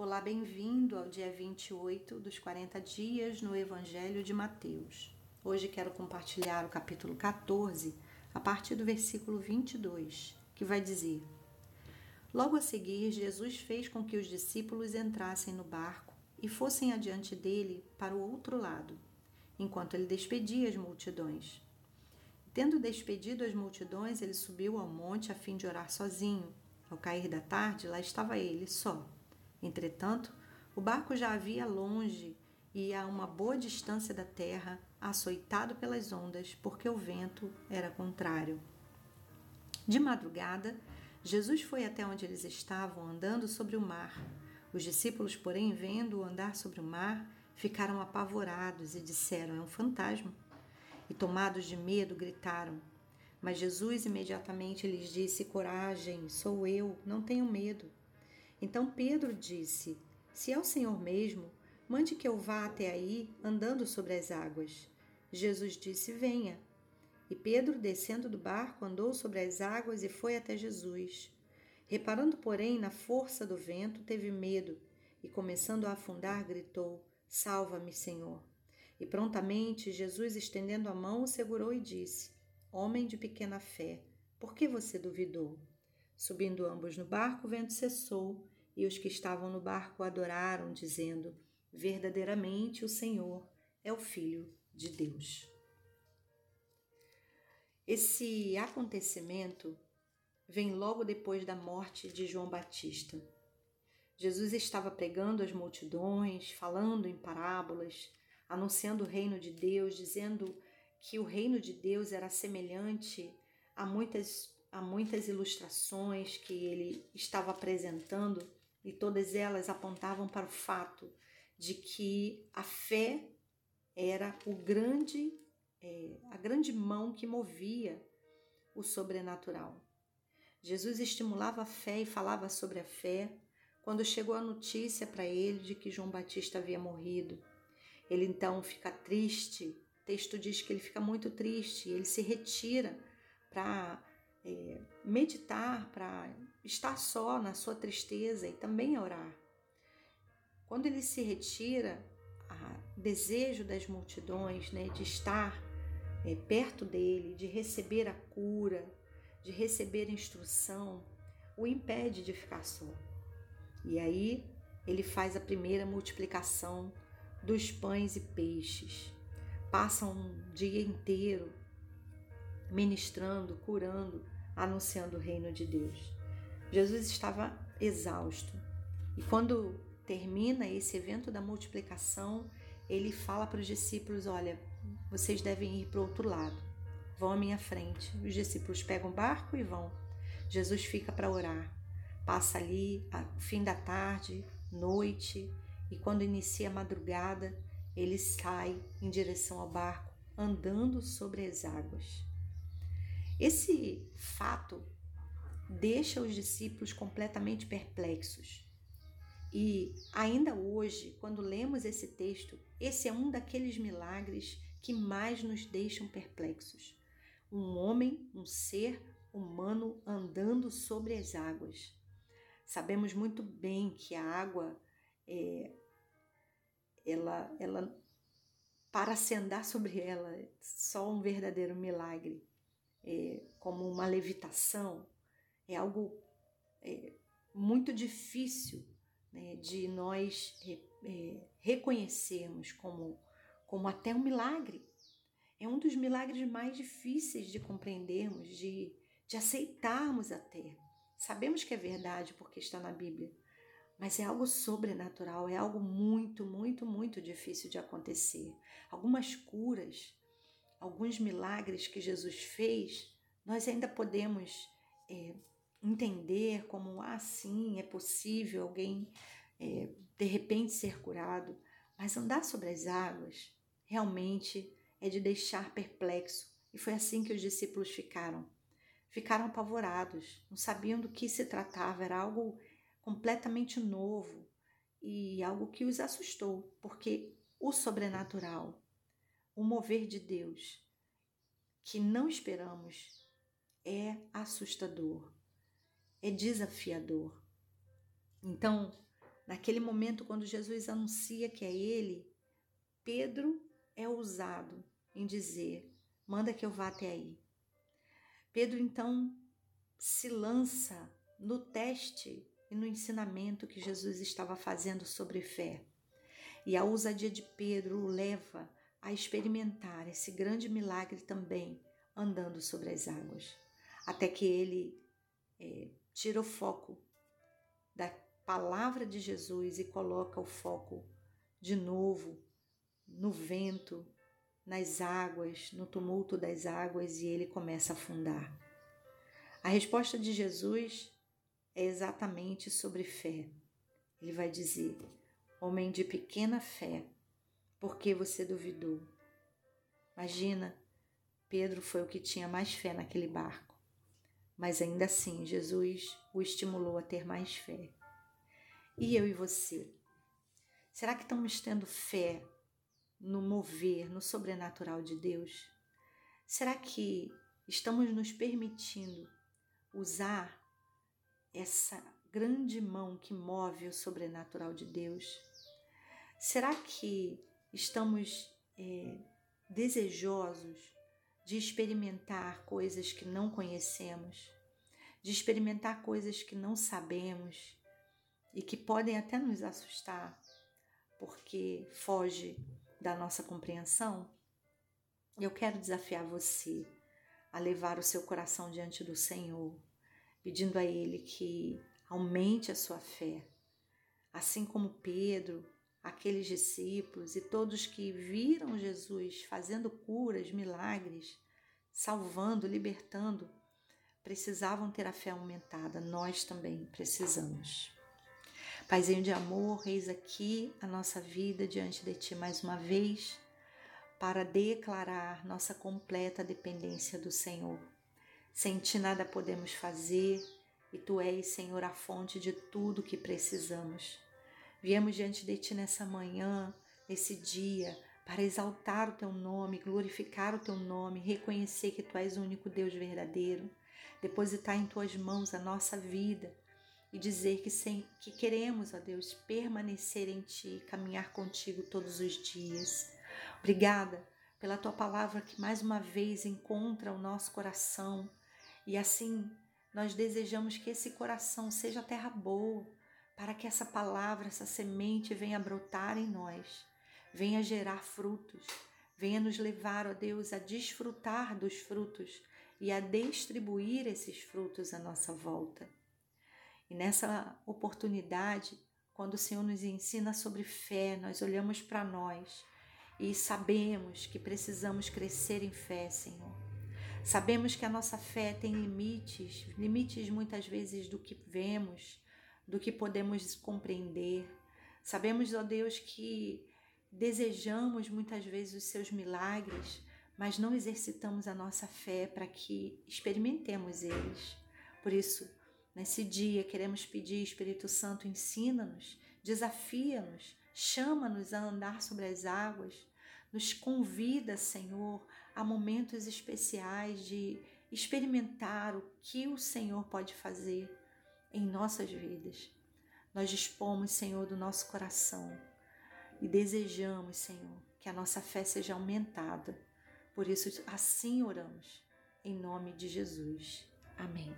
Olá, bem-vindo ao dia 28 dos 40 dias no Evangelho de Mateus. Hoje quero compartilhar o capítulo 14, a partir do versículo 22, que vai dizer: Logo a seguir, Jesus fez com que os discípulos entrassem no barco e fossem adiante dele para o outro lado, enquanto ele despedia as multidões. Tendo despedido as multidões, ele subiu ao monte a fim de orar sozinho. Ao cair da tarde, lá estava ele, só. Entretanto, o barco já havia longe e a uma boa distância da terra, açoitado pelas ondas, porque o vento era contrário. De madrugada, Jesus foi até onde eles estavam, andando sobre o mar. Os discípulos, porém, vendo-o andar sobre o mar, ficaram apavorados e disseram: É um fantasma. E tomados de medo, gritaram. Mas Jesus imediatamente lhes disse: Coragem, sou eu, não tenho medo. Então Pedro disse: Se é o Senhor mesmo, mande que eu vá até aí, andando sobre as águas. Jesus disse: Venha. E Pedro, descendo do barco, andou sobre as águas e foi até Jesus. Reparando, porém, na força do vento, teve medo e, começando a afundar, gritou: Salva-me, Senhor. E prontamente Jesus, estendendo a mão, o segurou e disse: Homem de pequena fé, por que você duvidou? Subindo ambos no barco, o vento cessou, e os que estavam no barco adoraram, dizendo: Verdadeiramente o Senhor é o Filho de Deus. Esse acontecimento vem logo depois da morte de João Batista. Jesus estava pregando às multidões, falando em parábolas, anunciando o reino de Deus, dizendo que o reino de Deus era semelhante a muitas a muitas ilustrações que ele estava apresentando e todas elas apontavam para o fato de que a fé era o grande é, a grande mão que movia o sobrenatural. Jesus estimulava a fé e falava sobre a fé quando chegou a notícia para ele de que João Batista havia morrido. Ele então fica triste. O texto diz que ele fica muito triste. Ele se retira para é, meditar, para estar só na sua tristeza e também orar. Quando ele se retira, o desejo das multidões né, de estar é, perto dele, de receber a cura, de receber instrução, o impede de ficar só. E aí ele faz a primeira multiplicação dos pães e peixes. Passa um dia inteiro ministrando, curando, anunciando o reino de Deus. Jesus estava exausto. E quando termina esse evento da multiplicação, ele fala para os discípulos: Olha, vocês devem ir para o outro lado, vão à minha frente. Os discípulos pegam o barco e vão. Jesus fica para orar. Passa ali, fim da tarde, noite, e quando inicia a madrugada, ele sai em direção ao barco, andando sobre as águas. Esse fato deixa os discípulos completamente perplexos. E ainda hoje, quando lemos esse texto, esse é um daqueles milagres que mais nos deixam perplexos. Um homem, um ser humano andando sobre as águas. Sabemos muito bem que a água é, ela, ela para se andar sobre ela, é só um verdadeiro milagre é, como uma levitação, é algo é, muito difícil né, de nós é, reconhecermos como, como até um milagre. É um dos milagres mais difíceis de compreendermos, de, de aceitarmos até. Sabemos que é verdade porque está na Bíblia, mas é algo sobrenatural, é algo muito, muito, muito difícil de acontecer. Algumas curas alguns milagres que Jesus fez, nós ainda podemos é, entender como assim é possível alguém é, de repente ser curado, mas andar sobre as águas realmente é de deixar perplexo. E foi assim que os discípulos ficaram. Ficaram apavorados, não sabiam do que se tratava, era algo completamente novo e algo que os assustou, porque o sobrenatural o mover de Deus que não esperamos é assustador, é desafiador. Então, Naquele momento, quando Jesus anuncia que é Ele, Pedro é ousado em dizer: manda que eu vá até aí. Pedro então se lança no teste e no ensinamento que Jesus estava fazendo sobre fé. E a ousadia de Pedro o leva a experimentar esse grande milagre também, andando sobre as águas, até que ele é, tira o foco da palavra de Jesus e coloca o foco de novo no vento, nas águas, no tumulto das águas e ele começa a afundar. A resposta de Jesus é exatamente sobre fé. Ele vai dizer: Homem de pequena fé, por que você duvidou? Imagina, Pedro foi o que tinha mais fé naquele barco. Mas ainda assim, Jesus o estimulou a ter mais fé. E eu e você? Será que estamos tendo fé no mover, no sobrenatural de Deus? Será que estamos nos permitindo usar essa grande mão que move o sobrenatural de Deus? Será que estamos é, desejosos de experimentar coisas que não conhecemos, de experimentar coisas que não sabemos e que podem até nos assustar, porque foge da nossa compreensão? Eu quero desafiar você a levar o seu coração diante do Senhor, pedindo a Ele que aumente a sua fé, assim como Pedro, aqueles discípulos e todos que viram Jesus fazendo curas, milagres, salvando, libertando, precisavam ter a fé aumentada. Nós também precisamos. Paizinho de amor, eis aqui a nossa vida diante de Ti mais uma vez para declarar nossa completa dependência do Senhor. Sem Ti nada podemos fazer e Tu és, Senhor, a fonte de tudo que precisamos. Viemos diante de Ti nessa manhã, nesse dia, para exaltar o Teu nome, glorificar o Teu nome, reconhecer que Tu és o único Deus verdadeiro, depositar em Tuas mãos a nossa vida e dizer que, sem, que queremos, ó Deus, permanecer em Ti, caminhar contigo todos os dias. Obrigada pela Tua palavra que mais uma vez encontra o nosso coração e assim nós desejamos que esse coração seja terra boa, para que essa palavra, essa semente venha brotar em nós, venha gerar frutos, venha nos levar, ó Deus, a desfrutar dos frutos e a distribuir esses frutos à nossa volta. E nessa oportunidade, quando o Senhor nos ensina sobre fé, nós olhamos para nós e sabemos que precisamos crescer em fé, Senhor. Sabemos que a nossa fé tem limites, limites muitas vezes do que vemos, do que podemos compreender. Sabemos, ó Deus, que desejamos muitas vezes os seus milagres, mas não exercitamos a nossa fé para que experimentemos eles. Por isso, nesse dia, queremos pedir, Espírito Santo, ensina-nos, desafia-nos, chama-nos a andar sobre as águas, nos convida, Senhor, a momentos especiais de experimentar o que o Senhor pode fazer em nossas vidas. Nós dispomos, Senhor, do nosso coração e desejamos, Senhor, que a nossa fé seja aumentada. Por isso, assim oramos, em nome de Jesus. Amém.